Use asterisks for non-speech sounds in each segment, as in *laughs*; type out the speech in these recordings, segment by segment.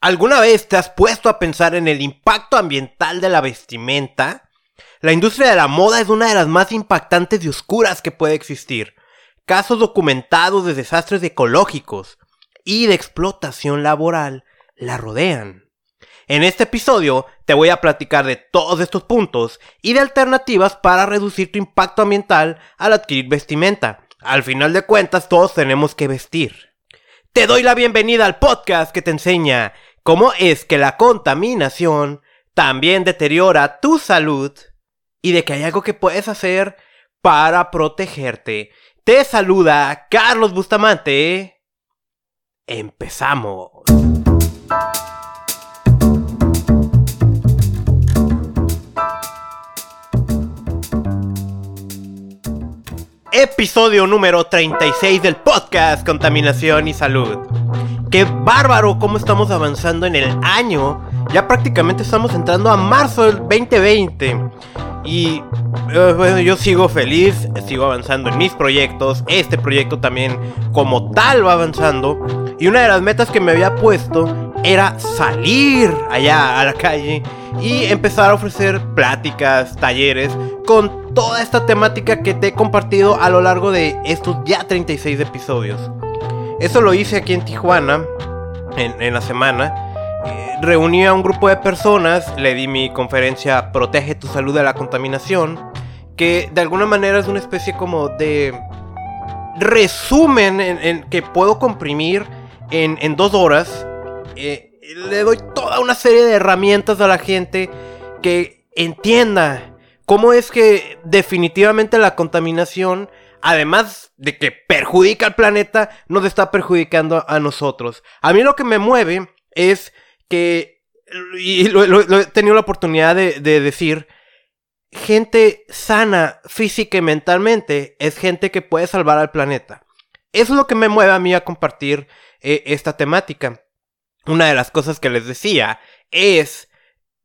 ¿Alguna vez te has puesto a pensar en el impacto ambiental de la vestimenta? La industria de la moda es una de las más impactantes y oscuras que puede existir. Casos documentados de desastres ecológicos y de explotación laboral la rodean. En este episodio te voy a platicar de todos estos puntos y de alternativas para reducir tu impacto ambiental al adquirir vestimenta. Al final de cuentas todos tenemos que vestir. Te doy la bienvenida al podcast que te enseña cómo es que la contaminación también deteriora tu salud y de que hay algo que puedes hacer para protegerte. Te saluda Carlos Bustamante. Empezamos. Episodio número 36 del podcast Contaminación y Salud. Qué bárbaro cómo estamos avanzando en el año. Ya prácticamente estamos entrando a marzo del 2020. Y eh, bueno, yo sigo feliz, sigo avanzando en mis proyectos. Este proyecto también como tal va avanzando. Y una de las metas que me había puesto era salir allá a la calle y empezar a ofrecer pláticas, talleres con toda esta temática que te he compartido a lo largo de estos ya 36 episodios. Eso lo hice aquí en Tijuana, en, la semana. Eh, reuní a un grupo de personas, le di mi conferencia Protege tu salud de la contaminación, que de alguna manera es una especie como de resumen en, que puedo comprimir en, dos horas. Eh, le doy toda una serie de herramientas a la gente que entienda cómo es que definitivamente la contaminación además de que perjudica al planeta, nos está perjudicando a nosotros. A mí lo que me mueve es que, y lo, he tenido la oportunidad de, decir, gente sana física y mentalmente es gente que puede salvar al planeta. Eso es lo que me mueve a mí a compartir eh, esta temática. Una de las cosas que les decía es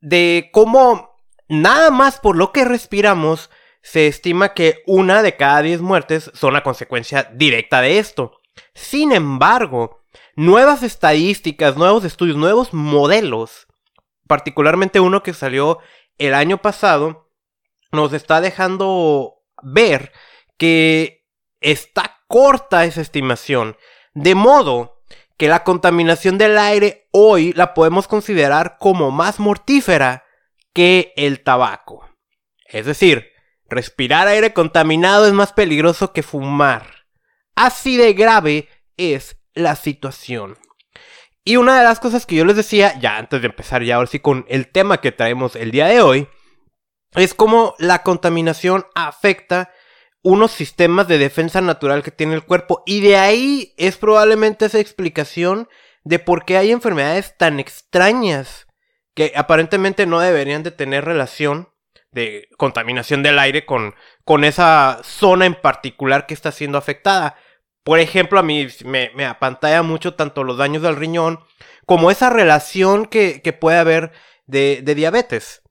de cómo nada más por lo que respiramos se estima que una de cada diez muertes son la consecuencia directa de esto. Sin embargo, nuevas estadísticas, nuevos estudios, nuevos modelos, particularmente uno que salió el año pasado, nos está dejando ver que está corta esa estimación. De modo que la contaminación del aire hoy la podemos considerar como más mortífera que el tabaco. Es decir, Respirar aire contaminado es más peligroso que fumar. Así de grave es la situación. Y una de las cosas que yo les decía, ya antes de empezar ya ahora sí con el tema que traemos el día de hoy, es cómo la contaminación afecta unos sistemas de defensa natural que tiene el cuerpo. Y de ahí es probablemente esa explicación de por qué hay enfermedades tan extrañas que aparentemente no deberían de tener relación de contaminación del aire con, con esa zona en particular que está siendo afectada. Por ejemplo, a mí me, me apantalla mucho tanto los daños del riñón como esa relación que, puede haber de, diabetes,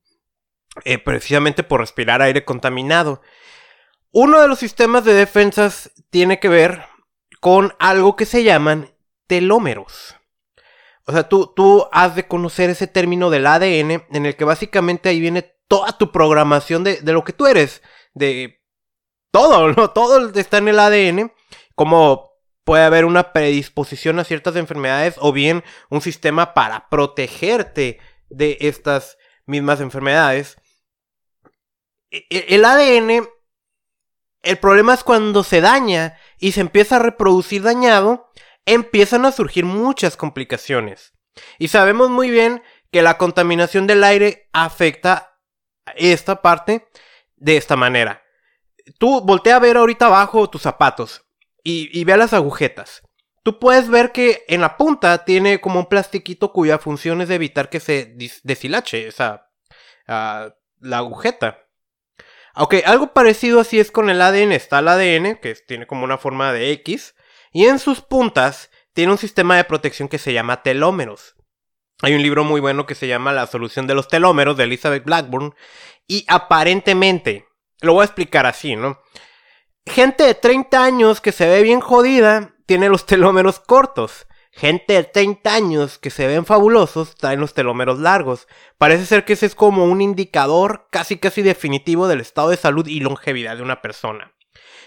eh, precisamente por respirar aire contaminado. Uno de los sistemas de defensas tiene que ver con algo que se llaman telómeros. O sea, tú, tú has de conocer ese término del ADN en el que básicamente ahí viene toda tu programación de, lo que tú eres. De todo, *laughs* ¿no? Todo está en el ADN. Como puede haber una predisposición a ciertas enfermedades o bien un sistema para protegerte de estas mismas enfermedades. E, e, el ADN, el problema es cuando se daña y se empieza a reproducir dañado, empiezan a surgir muchas complicaciones. Y sabemos muy bien que la contaminación del aire afecta esta parte de esta manera. Tú voltea a ver ahorita abajo tus zapatos y, y ve las agujetas. Tú puedes ver que en la punta tiene como un plastiquito cuya función es evitar que se deshilache esa ah, la agujeta. Ok, algo parecido así es con el ADN. Está el ADN, que tiene como una forma de X, y en sus puntas tiene un sistema de protección que se llama telómeros. Hay un libro muy bueno que se llama La solución de los telómeros de Elizabeth Blackburn. Y aparentemente, lo voy a explicar así, ¿no? Gente de 30 años que se ve bien jodida tiene los telómeros cortos. gente de 30 años que se ven fabulosos traen los telómeros largos. Parece ser que ese es como un indicador casi casi definitivo del estado de salud y longevidad de una persona.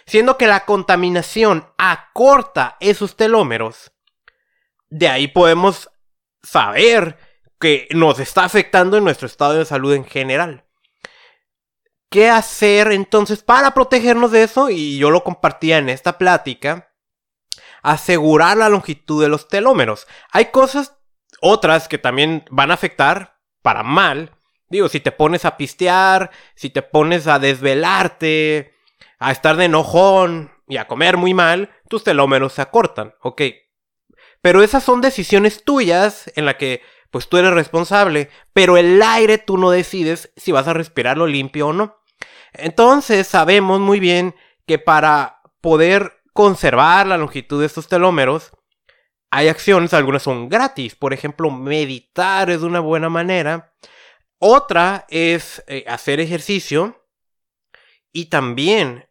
Siendo que la contaminación acorta esos telómeros, de ahí podemos saber que nos está afectando en nuestro estado de salud en general. ¿Qué hacer entonces para protegernos de eso? Y yo lo compartía en esta plática asegurar la longitud de los telómeros. Hay cosas otras que también van a afectar para mal. Digo, si te pones a pistear, si te pones a desvelarte, a estar de enojón y a comer muy mal, tus telómeros se acortan, ¿ok? Pero esas son decisiones tuyas en la que pues tú eres responsable, pero el aire tú no decides si vas a respirarlo limpio o no. Entonces sabemos muy bien que para poder conservar la longitud de estos telómeros, hay acciones, algunas son gratis. Por ejemplo, meditar es una buena manera. Otra es eh, hacer ejercicio. Y también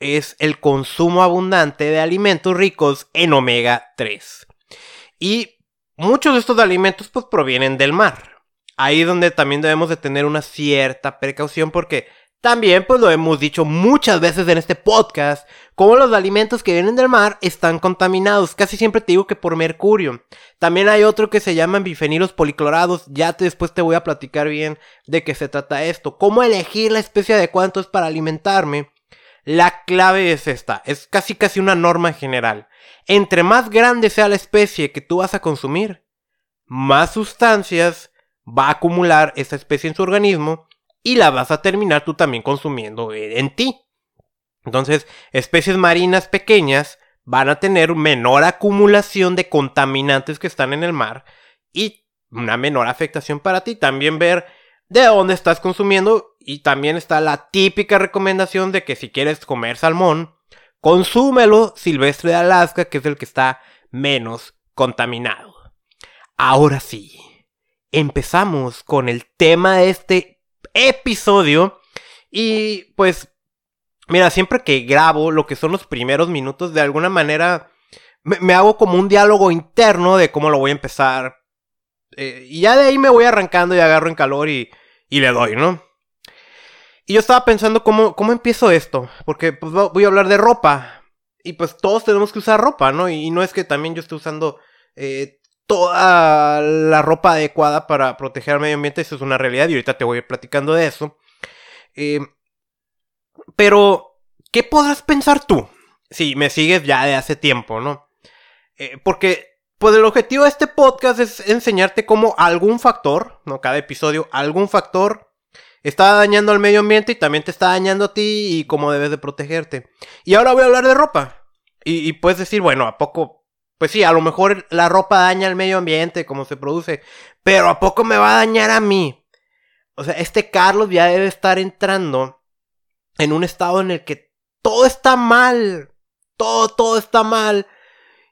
es el consumo abundante de alimentos ricos en omega 3. Y muchos de estos alimentos pues provienen del mar. Ahí es donde también debemos de tener una cierta precaución porque también, pues lo hemos dicho muchas veces en este podcast, como los alimentos que vienen del mar están contaminados. Casi siempre te digo que por mercurio. También hay otro que se llaman bifenilos policlorados. Ya después te voy a platicar bien de qué se trata esto. Cómo elegir la especie adecuada es para alimentarme. La clave es esta. Es casi casi una norma general. Entre más grande sea la especie que tú vas a consumir, más sustancias va a acumular esa especie en su organismo y la vas a terminar tú también consumiendo en ti. Entonces, especies marinas pequeñas van a tener menor acumulación de contaminantes que están en el mar y una menor afectación para ti. También ver de dónde estás consumiendo y también está la típica recomendación de que si quieres comer salmón, consúmelo silvestre de Alaska, que es el que está menos contaminado. Ahora sí, empezamos con el tema de este episodio. Y pues, mira, siempre que grabo lo que son los primeros minutos, de alguna manera me, hago como un diálogo interno de cómo lo voy a empezar. Eh, y ya de ahí me voy arrancando y agarro en calor y, y le doy, ¿no? Y yo estaba pensando cómo, cómo empiezo esto, porque pues, voy a hablar de ropa. Y pues todos tenemos que usar ropa, ¿no? Y, no es que también yo esté usando eh, toda la ropa adecuada para proteger al medio ambiente, eso es una realidad y ahorita te voy a ir platicando de eso. Eh, pero, ¿qué podrás pensar tú? Si me sigues ya de hace tiempo, ¿no? Eh, porque, pues el objetivo de este podcast es enseñarte cómo algún factor, ¿no? Cada episodio, algún factor está dañando al medio ambiente y también te está dañando a ti y cómo debes de protegerte. Y ahora voy a hablar de ropa. Y, y puedes decir, bueno, ¿a poco pues sí, a lo mejor la ropa daña al medio ambiente, como se produce, pero ¿a poco me va a dañar a mí? O sea, este Carlos ya debe estar entrando en un estado en el que todo está mal, todo, todo está mal,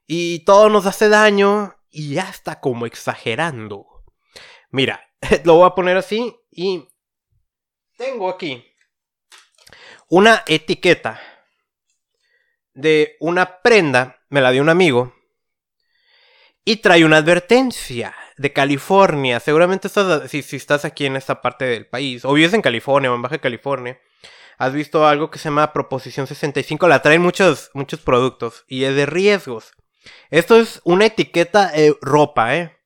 y todo nos hace daño, y ya está como exagerando. Mira, *laughs* lo voy a poner así, y tengo aquí una etiqueta de una prenda, me la dio un amigo, y trae una advertencia de California. Seguramente estás, si, estás aquí en esta parte del país, o vives en California o en Baja California, has visto algo que se llama Proposición 65. La traen muchos, muchos productos y es de riesgos. Esto es una etiqueta de ropa, ¿eh?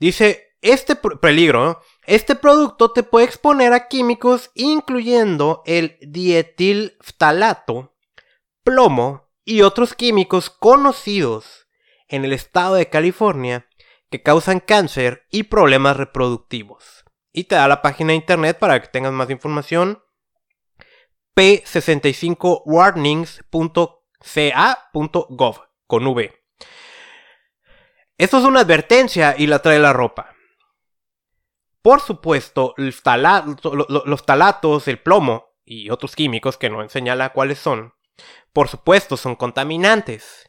Dice, este peligro, este producto te puede exponer a químicos incluyendo el dietilftalato, plomo y otros químicos conocidos en el estado de California que causan cáncer y problemas reproductivos. Y te da la página de internet para que tengas más información. p65warnings.ca.gov con V. Esto es una advertencia y la trae la ropa. Por supuesto, los talatos, el plomo y otros químicos que no señala cuáles son, por supuesto son contaminantes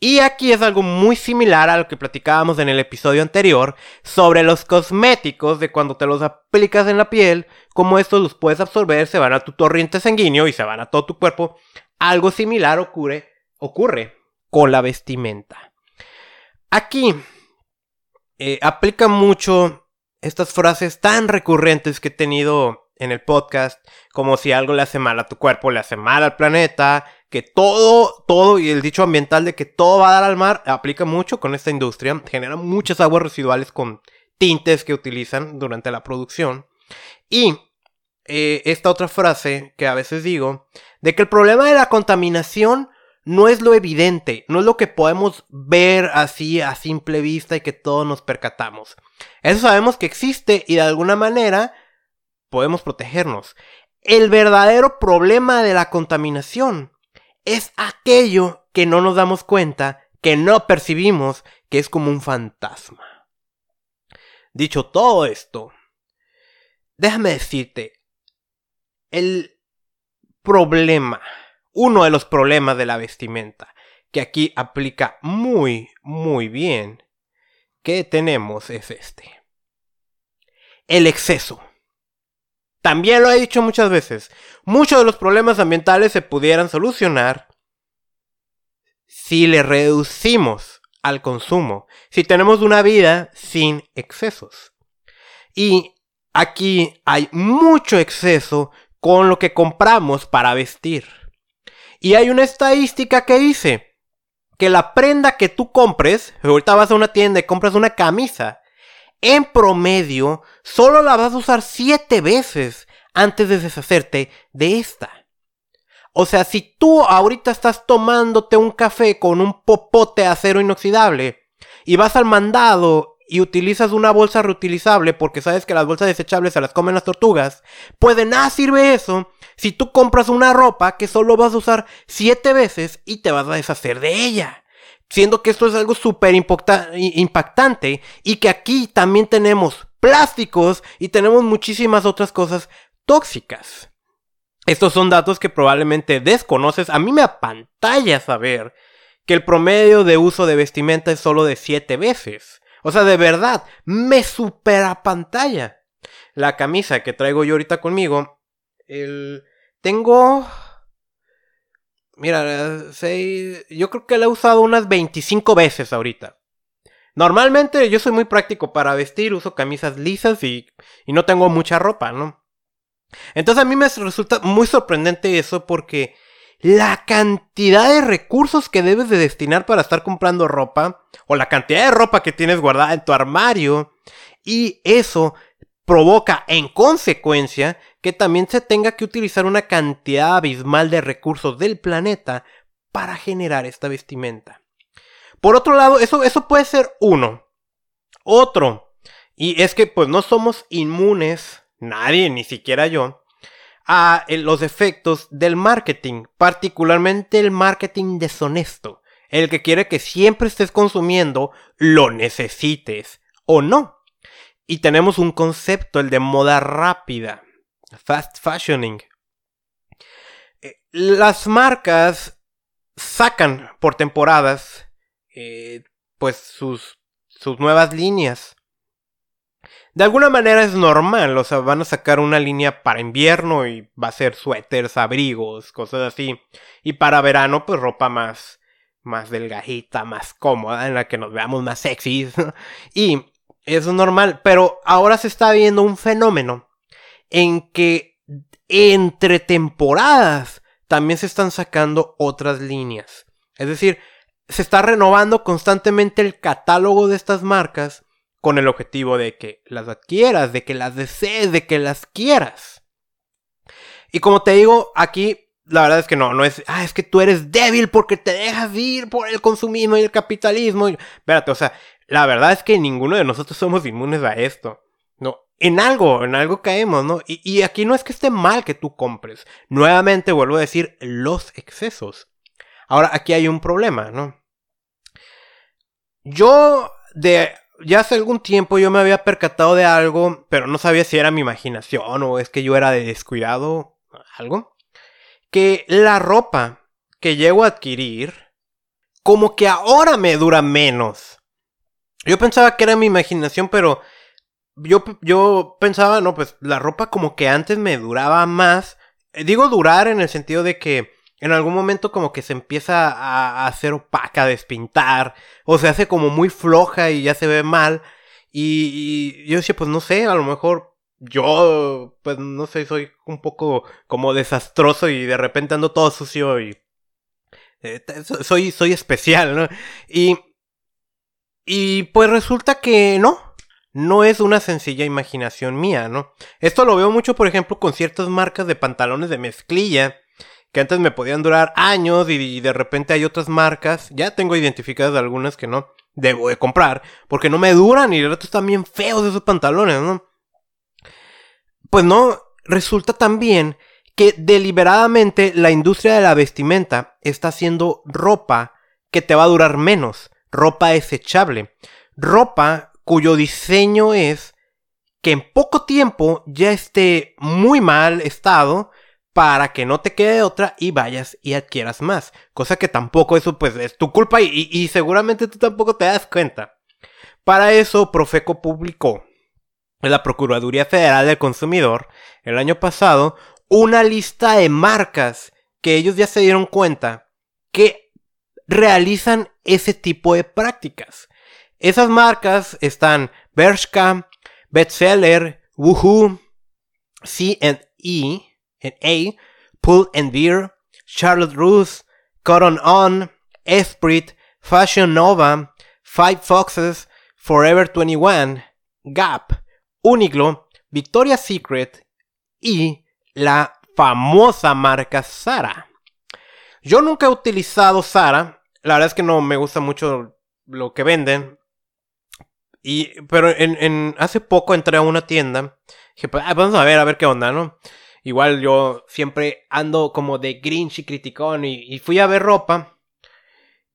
y aquí es algo muy similar a lo que platicábamos en el episodio anterior sobre los cosméticos de cuando te los aplicas en la piel, como estos los puedes absorber, se van a tu torrente sanguíneo y se van a todo tu cuerpo. Algo similar ocurre, ocurre con la vestimenta. Aquí eh, aplica mucho estas frases tan recurrentes que he tenido en el podcast, como si algo le hace mal a tu cuerpo, le hace mal al planeta, que todo, todo, y el dicho ambiental de que todo va a dar al mar, aplica mucho con esta industria, genera muchas aguas residuales con tintes que utilizan durante la producción. Y eh, esta otra frase que a veces digo, de que el problema de la contaminación no es lo evidente, no es lo que podemos ver así a simple vista y que todos nos percatamos. Eso sabemos que existe y de alguna manera podemos protegernos. El verdadero problema de la contaminación es aquello que no nos damos cuenta, que no percibimos, que es como un fantasma. Dicho todo esto, déjame decirte, el problema, uno de los problemas de la vestimenta, que aquí aplica muy, muy bien, que tenemos es este. El exceso. También lo he dicho muchas veces. Muchos de los problemas ambientales se pudieran solucionar si le reducimos al consumo, si tenemos una vida sin excesos. Y aquí hay mucho exceso con lo que compramos para vestir. Y hay una estadística que dice que la prenda que tú compres, ahorita vas a una tienda y compras una camisa, en promedio, solo la vas a usar 7 veces antes de deshacerte de esta. O sea, si tú ahorita estás tomándote un café con un popote de acero inoxidable y vas al mandado y utilizas una bolsa reutilizable porque sabes que las bolsas desechables se las comen las tortugas, pues de nada sirve eso si tú compras una ropa que solo vas a usar 7 veces y te vas a deshacer de ella. Siendo que esto es algo súper impactante y que aquí también tenemos plásticos y tenemos muchísimas otras cosas tóxicas. Estos son datos que probablemente desconoces. A mí me apantalla saber que el promedio de uso de vestimenta es solo de 7 veces. O sea, de verdad, me supera pantalla. La camisa que traigo yo ahorita conmigo, el... tengo Mira, yo creo que la he usado unas 25 veces ahorita. Normalmente yo soy muy práctico para vestir, uso camisas lisas y, y no tengo mucha ropa, ¿no? Entonces a mí me resulta muy sorprendente eso porque la cantidad de recursos que debes de destinar para estar comprando ropa o la cantidad de ropa que tienes guardada en tu armario y eso provoca en consecuencia que también se tenga que utilizar una cantidad abismal de recursos del planeta para generar esta vestimenta. Por otro lado, eso, eso puede ser uno. Otro, y es que pues no somos inmunes, nadie, ni siquiera yo, a los efectos del marketing, particularmente el marketing deshonesto, el que quiere que siempre estés consumiendo lo necesites o no. Y tenemos un concepto, el de moda rápida, fast fashioning. Eh, las marcas sacan por temporadas eh, pues sus, sus nuevas líneas. De alguna manera es normal, o sea, van a sacar una línea para invierno y va a ser suéteres, abrigos, cosas así. Y para verano, pues ropa más, más delgadita, más cómoda, en la que nos veamos más sexys. *laughs* y eso es normal, pero ahora se está viendo un fenómeno en que entre temporadas también se están sacando otras líneas. Es decir, se está renovando constantemente el catálogo de estas marcas con el objetivo de que las adquieras, de que las desees, de que las quieras. Y como te digo, aquí la verdad es que no, no es, ah, es que tú eres débil porque te dejas ir por el consumismo y el capitalismo. Espérate, o sea, la verdad es que ninguno de nosotros somos inmunes a esto. No, en algo, en algo caemos, ¿no? Y, y aquí no es que esté mal que tú compres. Nuevamente vuelvo a decir los excesos. Ahora, aquí hay un problema, ¿no? Yo de ya hace algún tiempo yo me había percatado de algo, pero no sabía si era mi imaginación o es que yo era de descuidado, algo. Que la ropa que llego a adquirir, como que ahora me dura menos. Yo pensaba que era mi imaginación, pero yo, yo pensaba, no, pues la ropa como que antes me duraba más. Digo durar en el sentido de que en algún momento como que se empieza a, hacer opaca, a despintar, o se hace como muy floja y ya se ve mal. Y, yo decía, pues no sé, a lo mejor yo, pues no sé, soy un poco como desastroso y de repente ando todo sucio y eh, soy, soy especial, ¿no? Y, y pues resulta que no, no es una sencilla imaginación mía, ¿no? Esto lo veo mucho, por ejemplo, con ciertas marcas de pantalones de mezclilla que antes me podían durar años y, de repente hay otras marcas, ya tengo identificadas algunas que no debo de comprar, porque no me duran y de rato están bien feos esos pantalones, ¿no? Pues no, resulta también que deliberadamente la industria de la vestimenta está haciendo ropa que te va a durar menos, ropa desechable, ropa cuyo diseño es que en poco tiempo ya esté muy mal estado para que no te quede otra y vayas y adquieras más. Cosa que tampoco eso pues es tu culpa y, seguramente tú tampoco te das cuenta. Para eso Profeco publicó en la Procuraduría Federal del Consumidor el año pasado una lista de marcas que ellos ya se dieron cuenta que realizan ese tipo de prácticas. Esas marcas están Bershka, Bestseller, Woohoo, C&E, A, Pull and Beer, Charlotte Russe, Cotton On, Esprit, Fashion Nova, Five Foxes, Forever 21, Gap, Uniqlo, Victoria's Secret y la famosa marca Zara. Yo nunca he utilizado Zara, la verdad es que no me gusta mucho lo que venden. Y, pero en, hace poco entré a una tienda. Dije, pues, ah, vamos a ver, a ver qué onda, ¿no? Igual yo siempre ando como de grinch y criticón y, fui a ver ropa.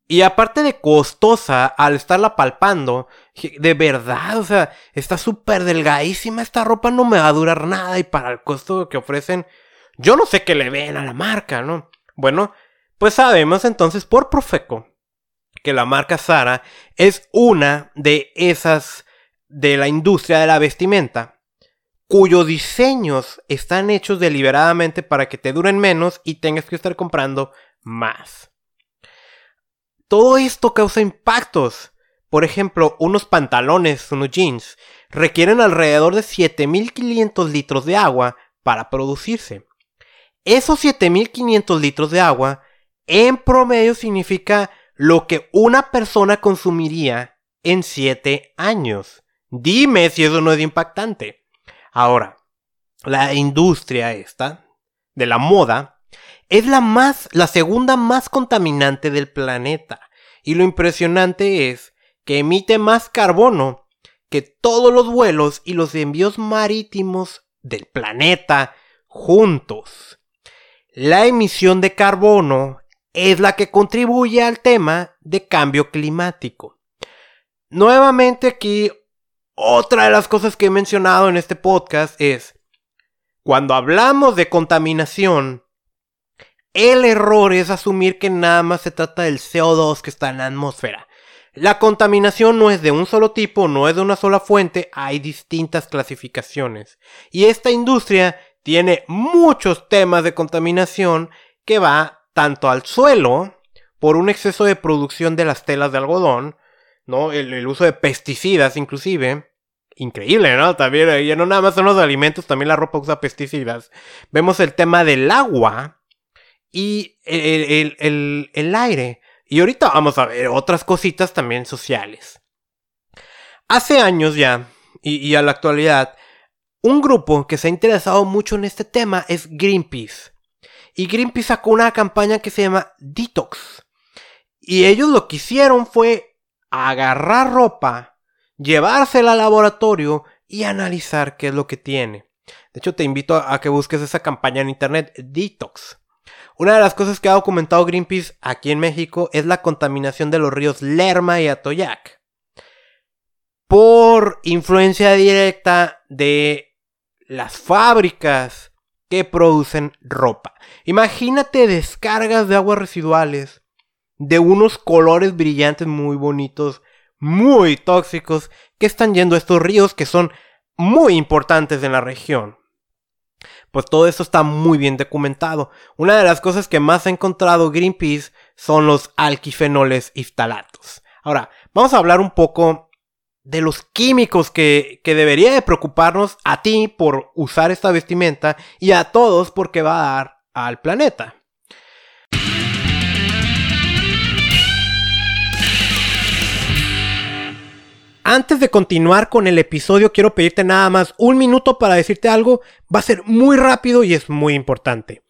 Y aparte de costosa, al estarla palpando, de verdad, o sea, está súper delgadísima esta ropa, no me va a durar nada y para el costo que ofrecen, yo no sé qué le ven a la marca, ¿no? Bueno, pues sabemos entonces por Profeco que la marca Zara es una de esas de la industria de la vestimenta cuyos diseños están hechos deliberadamente para que te duren menos y tengas que estar comprando más. Todo esto causa impactos. Por ejemplo, unos pantalones, unos jeans, requieren alrededor de 7500 litros de agua para producirse. Esos 7500 litros de agua en promedio significa lo que una persona consumiría en 7 años. Dime si eso no es impactante. Ahora, la industria esta de la moda es la más, la segunda más contaminante del planeta. Y lo impresionante es que emite más carbono que todos los vuelos y los envíos marítimos del planeta juntos. La emisión de carbono es la que contribuye al tema de cambio climático. Nuevamente aquí otra de las cosas que he mencionado en este podcast es, cuando hablamos de contaminación, el error es asumir que nada más se trata del CO2 que está en la atmósfera. La contaminación no es de un solo tipo, no es de una sola fuente, hay distintas clasificaciones. Y esta industria tiene muchos temas de contaminación que va tanto al suelo, por un exceso de producción de las telas de algodón, ¿no? El, uso de pesticidas inclusive. Increíble, ¿no? También, ya no nada más son los alimentos, también la ropa usa pesticidas. Vemos el tema del agua y el, aire. Y ahorita vamos a ver otras cositas también sociales. Hace años ya, y, y a la actualidad, un grupo que se ha interesado mucho en este tema es Greenpeace. Y Greenpeace sacó una campaña que se llama Detox. Y ellos lo que hicieron fue agarrar ropa, llevársela al laboratorio y analizar qué es lo que tiene. De hecho, te invito a que busques esa campaña en internet, Detox. Una de las cosas que ha documentado Greenpeace aquí en México es la contaminación de los ríos Lerma y Atoyac. Por influencia directa de las fábricas que producen ropa. Imagínate descargas de aguas residuales de unos colores brillantes muy bonitos, muy tóxicos, que están yendo a estos ríos que son muy importantes en la región. pues todo eso está muy bien documentado. Una de las cosas que más ha encontrado Greenpeace son los alquifenoles y ftalatos. Ahora, vamos a hablar un poco de los químicos que, que debería de preocuparnos a ti por usar esta vestimenta y a todos porque va a dar al planeta. Antes de continuar con el episodio, quiero pedirte nada más un minuto para decirte algo. Va a ser muy rápido y es muy importante.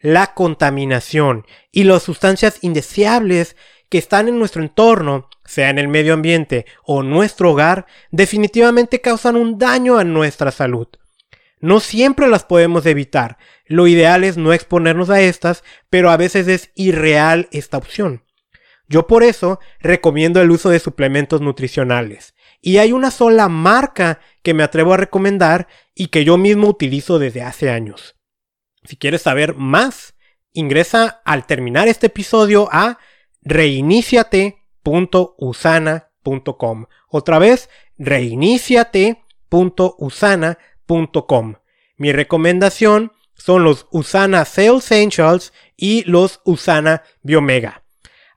La contaminación y las sustancias indeseables que están en nuestro entorno, sea en el medio ambiente o nuestro hogar, definitivamente causan un daño a nuestra salud. No siempre las podemos evitar. Lo ideal es no exponernos a estas, pero a veces es irreal esta opción. Yo por eso recomiendo el uso de suplementos nutricionales. Y hay una sola marca que me atrevo a recomendar y que yo mismo utilizo desde hace años. Si quieres saber más, ingresa al terminar este episodio a reiniciate.usana.com. Otra vez, reiniciate.usana.com. Mi recomendación son los Usana Cell Essentials y los Usana Biomega.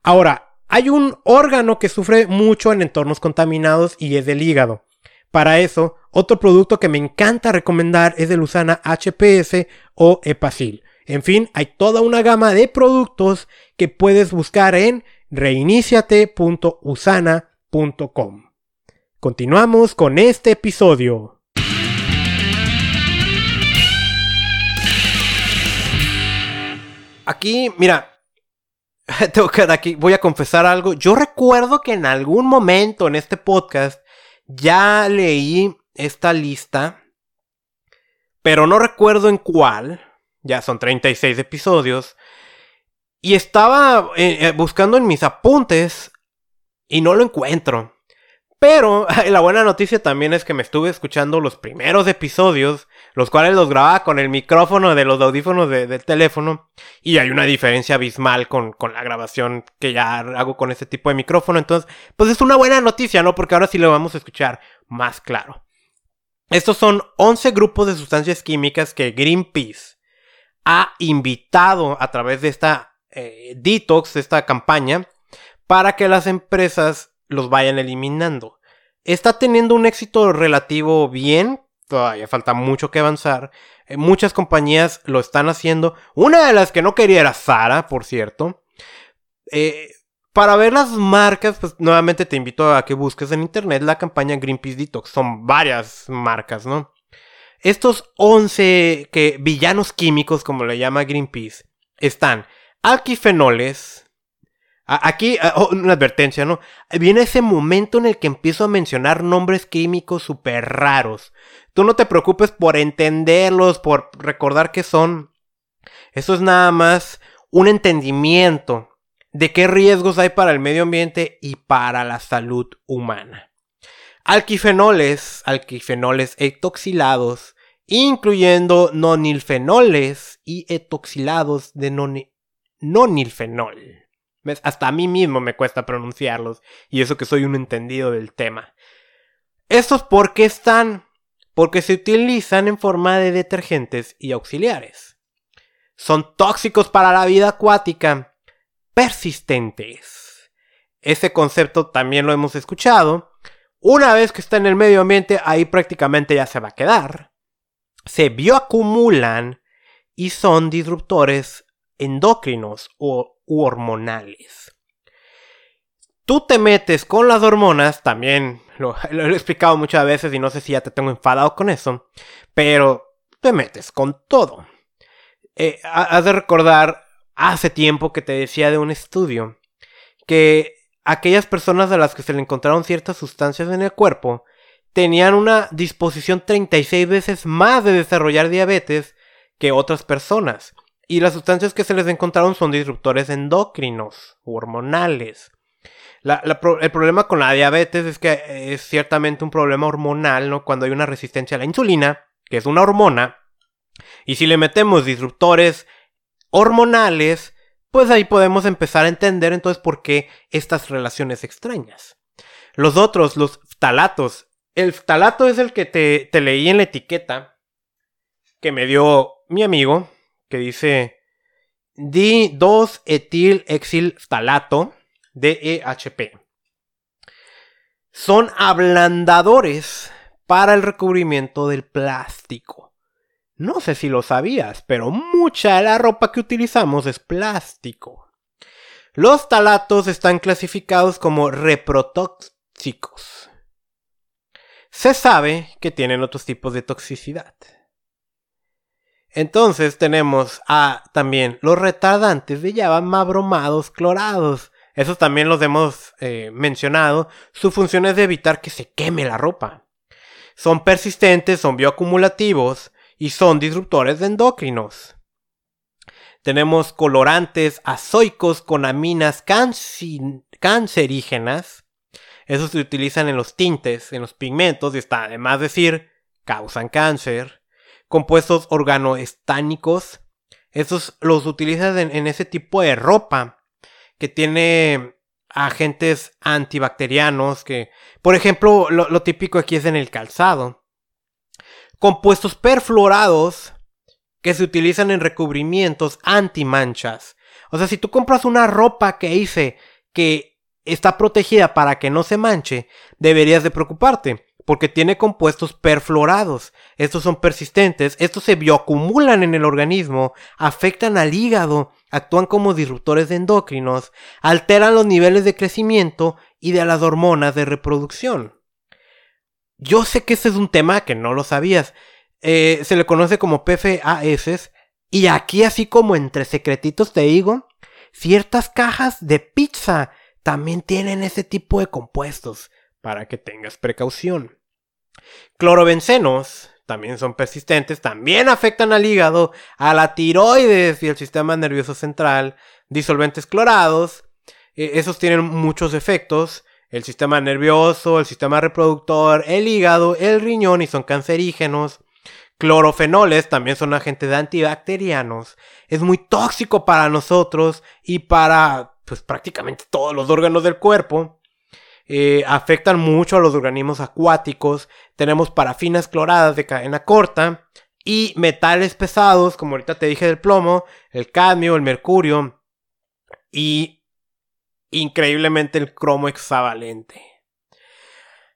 Ahora, hay un órgano que sufre mucho en entornos contaminados y es el hígado. Para eso, otro producto que me encanta recomendar es el Usana HPS o Epacil. En fin, hay toda una gama de productos que puedes buscar en reiniciate.usana.com. Continuamos con este episodio. Aquí, mira, *laughs* tengo que aquí, voy a confesar algo. Yo recuerdo que en algún momento en este podcast ya leí esta lista, pero no recuerdo en cuál. Ya son 36 episodios. Y estaba eh, eh, buscando en mis apuntes y no lo encuentro. Pero *laughs* la buena noticia también es que me estuve escuchando los primeros episodios, los cuales los grababa con el micrófono de los audífonos del teléfono, y hay una diferencia abismal con, con, la grabación que ya hago con ese tipo de micrófono. Entonces, pues es una buena noticia, ¿no? Porque ahora sí lo vamos a escuchar más claro. Estos son 11 grupos de sustancias químicas que Greenpeace ha invitado a través de esta eh, detox, esta campaña, para que las empresas los vayan eliminando. Está teniendo un éxito relativo bien, todavía falta mucho que avanzar. Eh, muchas compañías lo están haciendo. Una de las que no quería era Sara, por cierto. Eh, para ver las marcas, pues nuevamente te invito a que busques en internet la campaña Greenpeace Detox. Son varias marcas, ¿no? Estos 11 que, villanos químicos, como le llama Greenpeace, están alquifenoles, Aquí, oh, una advertencia, ¿no? Viene ese momento en el que empiezo a mencionar nombres químicos súper raros. Tú no te preocupes por entenderlos, por recordar qué son. Eso es nada más un entendimiento de qué riesgos hay para el medio ambiente y para la salud humana. Alquifenoles, alquifenoles etoxilados, incluyendo nonilfenoles y etoxilados de nonilfenol. Hasta a mí mismo me cuesta pronunciarlos, y eso que soy un entendido del tema. ¿Estos por qué están? Porque se utilizan en forma de detergentes y auxiliares. Son tóxicos para la vida acuática, persistentes. Ese concepto también lo hemos escuchado. Una vez que está en el medio ambiente, ahí prácticamente ya se va a quedar. Se bioacumulan y son disruptores endocrinos o hormonales. Tú te metes con las hormonas, también *laughs* lo, he explicado muchas veces y no sé si ya te tengo enfadado con eso, pero te metes con todo. Eh, has de recordar hace tiempo que te decía de un estudio que aquellas personas a las que se le encontraron ciertas sustancias en el cuerpo tenían una disposición 36 veces más de desarrollar diabetes que otras personas. Y las sustancias que se les encontraron son disruptores endocrinos, hormonales. el problema con la diabetes es que es ciertamente un problema hormonal, ¿no? Cuando hay una resistencia a la insulina, que es una hormona, y si le metemos disruptores hormonales, pues ahí podemos empezar a entender entonces por qué estas relaciones extrañas. Los otros, losftalatos. El ftalato es el que te leí en la etiqueta, que me dio mi amigo, que dice di2-etil-exilftalato, DEHP. Son ablandadores para el recubrimiento del plástico. No sé si lo sabías, pero mucha de la ropa que utilizamos es plástico. Los talatos están clasificados como reprotóxicos. Se sabe que tienen otros tipos de toxicidad. Entonces tenemos a también los retardantes de Java bromados clorados. Esos también los hemos eh, mencionado. Su función es de evitar que se queme la ropa. Son persistentes, son bioacumulativos y son disruptores de endocrinos. Tenemos colorantes azoicos con aminas cancerígenas. Esos se utilizan en los tintes, en los pigmentos y está además decir, causan cáncer compuestos organoestánicos. Esos los utilizas en, ese tipo de ropa que tiene agentes antibacterianos que, por ejemplo, lo, típico aquí es en el calzado. Compuestos perfluorados que se utilizan en recubrimientos antimanchas. O sea, si tú compras una ropa que dice que está protegida para que no se manche, deberías de preocuparte porque tiene compuestos perfluorados. Estos son persistentes, estos se bioacumulan en el organismo, afectan al hígado, actúan como disruptores de endocrinos, alteran los niveles de crecimiento y de las hormonas de reproducción. Yo sé que ese es un tema que no lo sabías. Eh, se le conoce como PFAS. Y aquí, así como entre secretitos te digo, ciertas cajas de pizza también tienen ese tipo de compuestos para que tengas precaución. Clorobencenos también son persistentes, también afectan al hígado, a la tiroides y al sistema nervioso central, disolventes clorados, eh, esos tienen muchos efectos, el sistema nervioso, el sistema reproductor, el hígado, el riñón y son cancerígenos. Clorofenoles también son agentes antibacterianos. Es muy tóxico para nosotros y para pues prácticamente todos los órganos del cuerpo. Eh, afectan mucho a los organismos acuáticos. Tenemos parafinas cloradas de cadena corta y metales pesados, como ahorita te dije del plomo, el cadmio, el mercurio y increíblemente el cromo hexavalente.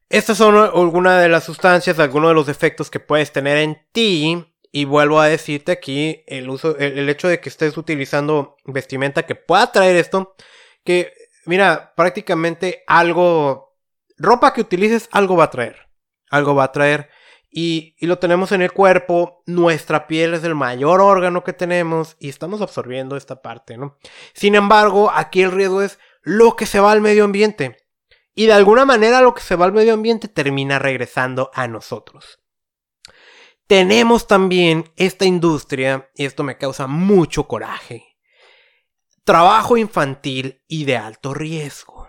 Estas son algunas de las sustancias, algunos de los efectos que puedes tener en ti. Y vuelvo a decirte aquí el uso, el hecho de que estés utilizando vestimenta que pueda traer esto, que mira, prácticamente algo, ropa que utilices, algo va a traer. Algo va a traer. Y, y, lo tenemos en el cuerpo, nuestra piel es el mayor órgano que tenemos y estamos absorbiendo esta parte, ¿no? Sin embargo, aquí el riesgo es lo que se va al medio ambiente. Y de alguna manera lo que se va al medio ambiente termina regresando a nosotros. Tenemos también esta industria, y esto me causa mucho coraje, trabajo infantil y de alto riesgo.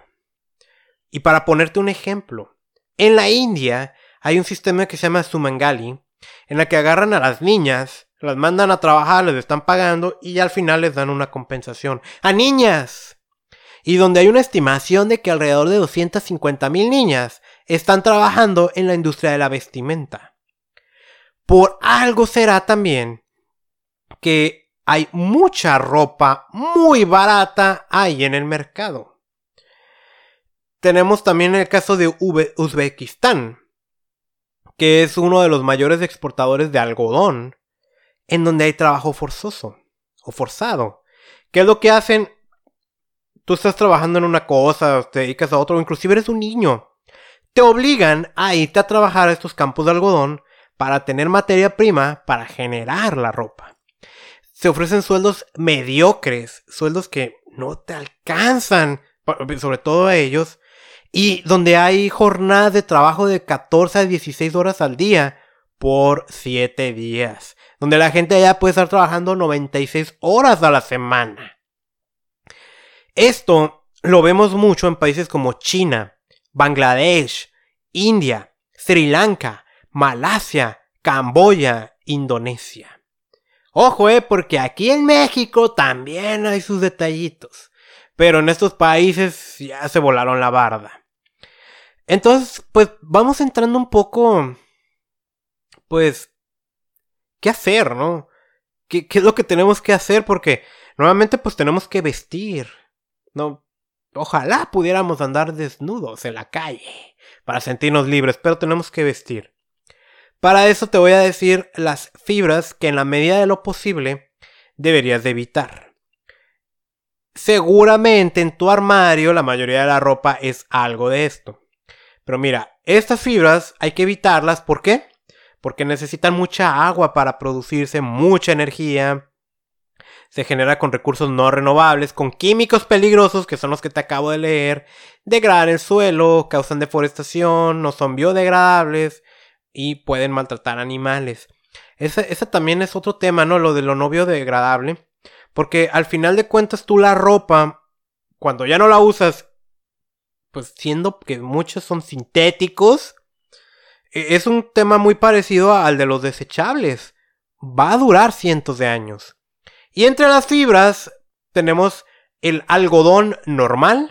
Y para ponerte un ejemplo, en la India hay un sistema que se llama Sumangali, en la que agarran a las niñas, las mandan a trabajar, les están pagando y al final les dan una compensación. ¡A niñas! Y donde hay una estimación de que alrededor de 250 mil niñas están trabajando en la industria de la vestimenta. Por algo será también que hay mucha ropa muy barata ahí en el mercado. Tenemos también el caso de Uzbekistán, que es uno de los mayores exportadores de algodón, en donde hay trabajo forzoso o forzado. ¿Qué es lo que hacen? Tú estás trabajando en una cosa, te dedicas a otro, inclusive eres un niño. Te obligan a irte a trabajar a estos campos de algodón para tener materia prima para generar la ropa se ofrecen sueldos mediocres, sueldos que no te alcanzan, sobre todo a ellos, y donde hay jornadas de trabajo de 14 a 16 horas al día por 7 días, donde la gente ya puede estar trabajando 96 horas a la semana. Esto lo vemos mucho en países como China, Bangladesh, India, Sri Lanka, Malasia, Camboya, Indonesia. Ojo, eh, porque aquí en México también hay sus detallitos. Pero en estos países ya se volaron la barda. Entonces, pues vamos entrando un poco. Pues. qué hacer, ¿no? ¿Qué, ¿Qué es lo que tenemos que hacer? Porque normalmente pues tenemos que vestir, ¿no? Ojalá pudiéramos andar desnudos en la calle para sentirnos libres, pero tenemos que vestir. Para eso te voy a decir las fibras que en la medida de lo posible deberías de evitar. Seguramente en tu armario la mayoría de la ropa es algo de esto. Pero mira, estas fibras hay que evitarlas, ¿por qué? Porque necesitan mucha agua para producirse, mucha energía. Se genera con recursos no renovables, con químicos peligrosos, que son los que te acabo de leer, degradan el suelo, causan deforestación, no son biodegradables y pueden maltratar animales. Ese, también es otro tema, ¿no? Lo de lo no biodegradable. Porque al final de cuentas tú la ropa, cuando ya no la usas, pues siendo que muchos son sintéticos, e, es un tema muy parecido al de los desechables. Va a durar cientos de años. Y entre las fibras tenemos el algodón normal.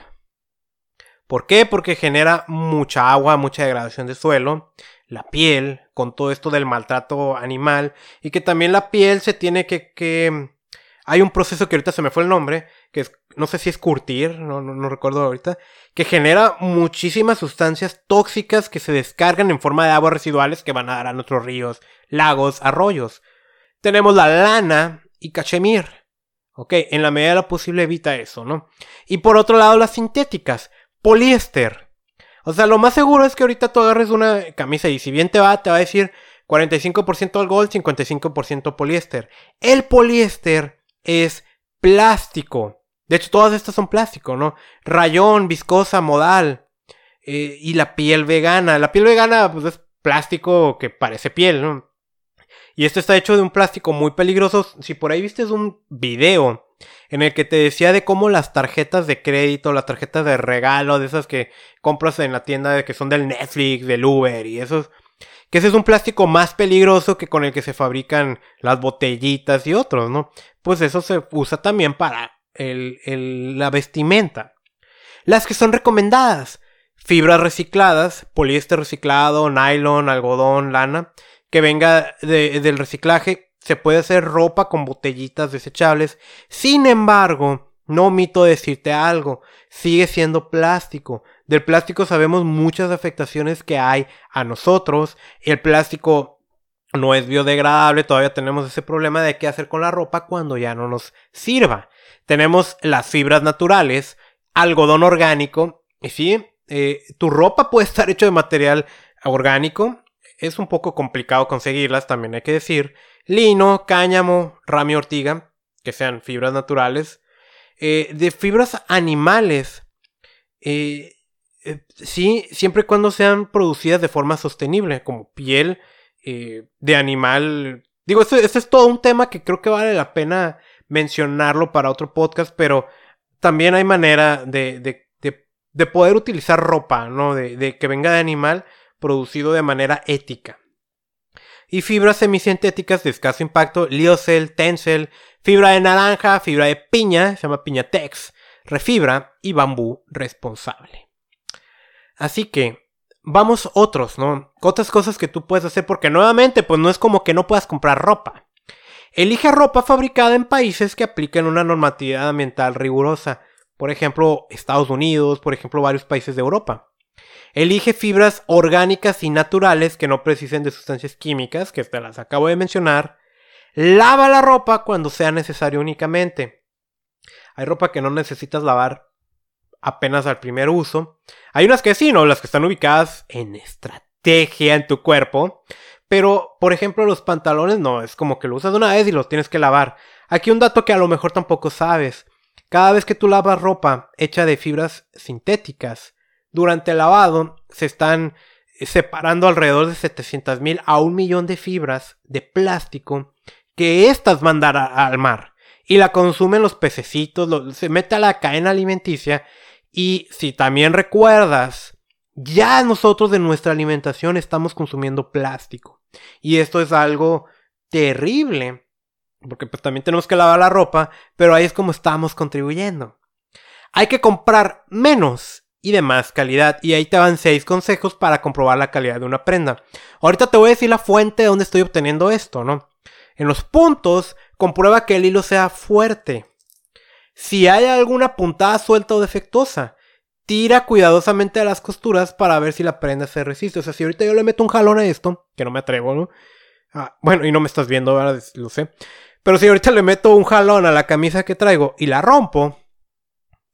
¿Por qué? Porque genera mucha agua, mucha degradación de suelo, la piel, con todo esto del maltrato animal, y que también la piel se tiene que, que hay un proceso que ahorita se me fue el nombre, que es, no sé si es curtir, no, no, recuerdo ahorita, que genera muchísimas sustancias tóxicas que se descargan en forma de aguas residuales que van a dar a nuestros ríos, lagos, arroyos. Tenemos la lana y cachemir. Ok, en la medida de lo posible evita eso, ¿no? Y por otro lado, las sintéticas, poliéster. O sea, lo más seguro es que ahorita tú agarres una camisa y si bien te va, te va a decir 45% algodón, 55% poliéster. El poliéster es plástico. De hecho, todas estas son plástico, ¿no? Rayón, viscosa, modal. Eh, y la piel vegana. La piel vegana, pues es plástico que parece piel, ¿no? Y esto está hecho de un plástico muy peligroso. Si por ahí viste un video en el que te decía de cómo las tarjetas de crédito, las tarjetas de regalo, de esas que compras en la tienda de que son del Netflix, del Uber y esos que ese es un plástico más peligroso que con el que se fabrican las botellitas y otros, ¿no? Pues eso se usa también para la vestimenta. Las que son recomendadas, fibras recicladas, poliéster reciclado, nylon, algodón, lana, que venga del reciclaje, se puede hacer ropa con botellitas desechables. Sin embargo, no omito decirte algo, sigue siendo plástico. Del plástico sabemos muchas afectaciones que hay a nosotros. El plástico no es biodegradable, todavía tenemos ese problema de qué hacer con la ropa cuando ya no nos sirva. Tenemos las fibras naturales, algodón orgánico, y sí, eh, tu ropa puede estar hecho de material orgánico, es un poco complicado conseguirlas, también hay que decir. Lino, cáñamo, rami ortiga, que sean fibras naturales. Eh, de fibras animales, eh, eh, sí, siempre y cuando sean producidas de forma sostenible, como piel de animal. Digo, este, es todo un tema que creo que vale la pena mencionarlo para otro podcast, pero también hay manera de, de, de, poder utilizar ropa, ¿no? De, de, que venga de animal producido de manera ética. Y fibras semisintéticas de escaso impacto, liocel, tencel, fibra de naranja, fibra de piña, se llama piñatex, refibra y bambú responsable. Así que, vamos otros, ¿no? Otras cosas que tú puedes hacer porque nuevamente, pues no es como que no puedas comprar ropa. Elige ropa fabricada en países que apliquen una normatividad ambiental rigurosa. Por ejemplo, Estados Unidos, por ejemplo, varios países de Europa. Elige fibras orgánicas y naturales que no precisen de sustancias químicas, que te las acabo de mencionar. Lava la ropa cuando sea necesario únicamente. Hay ropa que no necesitas lavar apenas al primer uso. Hay unas que sí, ¿no? Las que están ubicadas en estrategia en tu cuerpo. Pero, por ejemplo, los pantalones no, es como que lo usas una vez y los tienes que lavar. Aquí un dato que a lo mejor tampoco sabes. Cada vez que tú lavas ropa hecha de fibras sintéticas, durante el lavado se están separando alrededor de 700.000 a un millón de fibras de plástico que éstas mandan al mar. Y la consumen los pececitos, se mete a la cadena alimenticia y si también recuerdas, ya nosotros de nuestra alimentación estamos consumiendo plástico. Y esto es algo terrible. Porque pues también tenemos que lavar la ropa, pero ahí es como estamos contribuyendo. Hay que comprar menos y de más calidad. Y ahí te van 6 consejos para comprobar la calidad de una prenda. Ahorita te voy a decir la fuente de donde estoy obteniendo esto, ¿no? En los puntos, comprueba que el hilo sea fuerte. Si hay alguna puntada suelta o defectuosa, tira cuidadosamente a las costuras para ver si la prenda se resiste. O sea, si ahorita yo le meto un jalón a esto, que no me atrevo, ¿no? Ah, bueno, y no me estás viendo, ahora lo sé. Pero si ahorita le meto un jalón a la camisa que traigo y la rompo,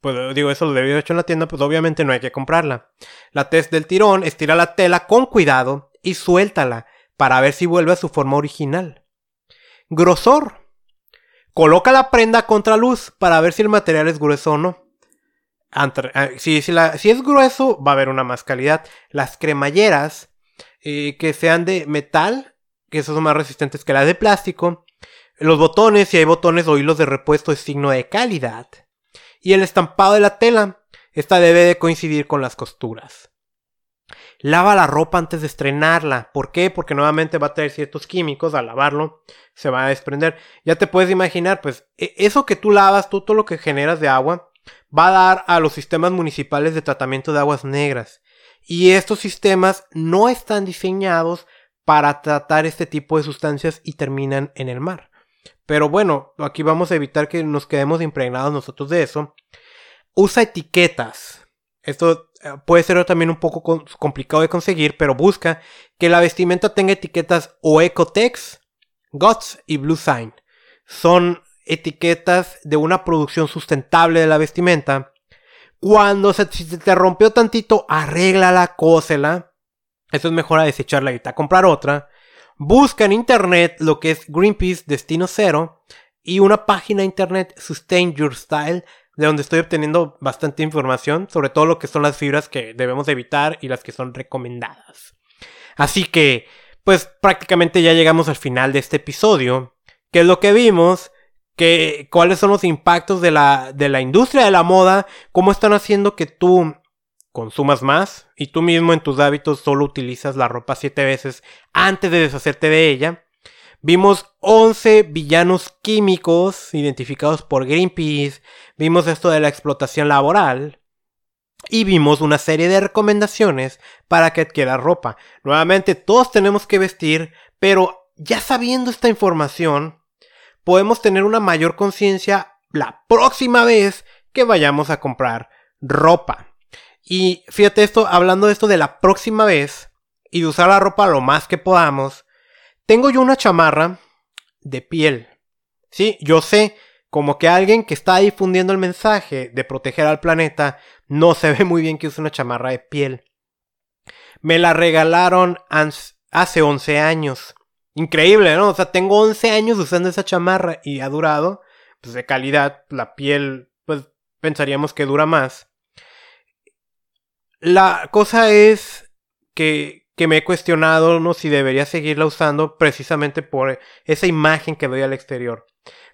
pues digo, eso lo debí haber hecho en la tienda, pues obviamente no hay que comprarla. La test del tirón, estira la tela con cuidado y suéltala para ver si vuelve a su forma original. Grosor. Coloca la prenda contra luz para ver si el material es grueso o no. Ah, si, es grueso, va a haber una más calidad. Las cremalleras eh, que sean de metal, que esos son más resistentes que las de plástico. Los botones, si hay botones o hilos de repuesto, es signo de calidad. Y el estampado de la tela, esta debe de coincidir con las costuras. Lava la ropa antes de estrenarla. ¿Por qué? Porque nuevamente va a traer ciertos químicos. Al lavarlo se va a desprender. Ya te puedes imaginar, pues, e, eso que tú lavas, tú, todo lo que generas de agua, va a dar a los sistemas municipales de tratamiento de aguas negras. Y estos sistemas no están diseñados para tratar este tipo de sustancias y terminan en el mar. Pero bueno, aquí vamos a evitar que nos quedemos impregnados nosotros de eso. Usa etiquetas. Esto eh, puede ser también un poco complicado de conseguir, pero busca que la vestimenta tenga etiquetas o Ecotex, GOTS y Blue Sign. Son etiquetas de una producción sustentable de la vestimenta. Cuando se, te rompió tantito, arréglala, cósela. Eso es mejor a desecharla y a comprar otra. Busca en internet lo que es Greenpeace Destino Cero y una página internet Sustain Your Style de donde estoy obteniendo bastante información sobre todo lo que son las fibras que debemos evitar y las que son recomendadas. Así que, pues prácticamente ya llegamos al final de este episodio. ¿Qué es lo que vimos? Que, ¿Cuáles son los impactos de la, de la industria de la moda? ¿Cómo están haciendo que tú consumas más y tú mismo en tus hábitos solo utilizas la ropa siete veces antes de deshacerte de ella? Vimos 11 villanos químicos identificados por Greenpeace, vimos esto de la explotación laboral y vimos una serie de recomendaciones para que adquiera ropa. Nuevamente, todos tenemos que vestir, pero ya sabiendo esta información, podemos tener una mayor conciencia la próxima vez que vayamos a comprar ropa. Y fíjate esto, hablando de esto de la próxima vez y de usar la ropa lo más que podamos, tengo yo una chamarra de piel. Sí, yo sé, como que alguien que está difundiendo el mensaje de proteger al planeta no se ve muy bien que use una chamarra de piel. Me la regalaron hace 11 años. Increíble, ¿no? O sea, tengo 11 años usando esa chamarra y ha durado, pues de calidad, la piel, pues pensaríamos que dura más. La cosa es que, que me he cuestionado ¿no? si debería seguirla usando precisamente por esa imagen que doy al exterior.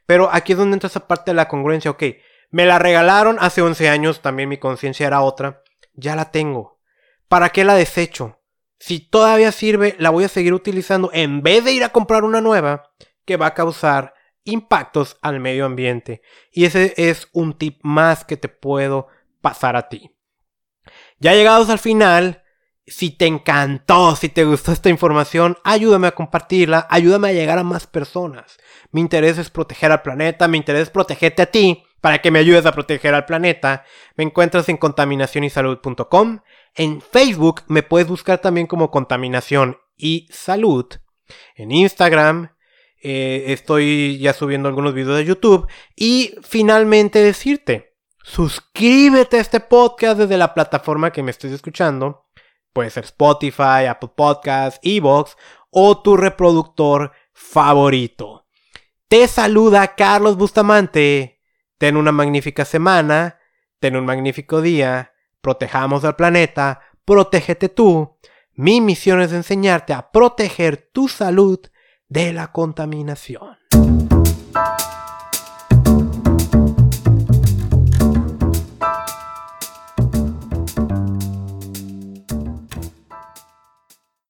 Pero aquí es donde entra esa parte de la congruencia. Ok, me la regalaron hace 11 años, también mi conciencia era otra. Ya la tengo. ¿Para qué la desecho? Si todavía sirve, la voy a seguir utilizando en vez de ir a comprar una nueva que va a causar impactos al medio ambiente. Y ese es un tip más que te puedo pasar a ti. Ya llegados al final, si te encantó, si te gustó esta información, ayúdame a compartirla, ayúdame a llegar a más personas. Mi interés es proteger al planeta, mi interés es protegerte a ti para que me ayudes a proteger al planeta. Me encuentras en contaminacionysalud.com. En Facebook me puedes buscar también como contaminación y salud. En Instagram eh, estoy ya subiendo algunos videos de YouTube. Y finalmente decirte, suscríbete a este podcast desde la plataforma que me estés escuchando Puede ser Spotify, Apple Podcasts, Evox o tu reproductor favorito. Te saluda Carlos Bustamante. Ten una magnífica semana, ten un magnífico día, protejamos al planeta, protégete tú. Mi misión es enseñarte a proteger tu salud de la contaminación.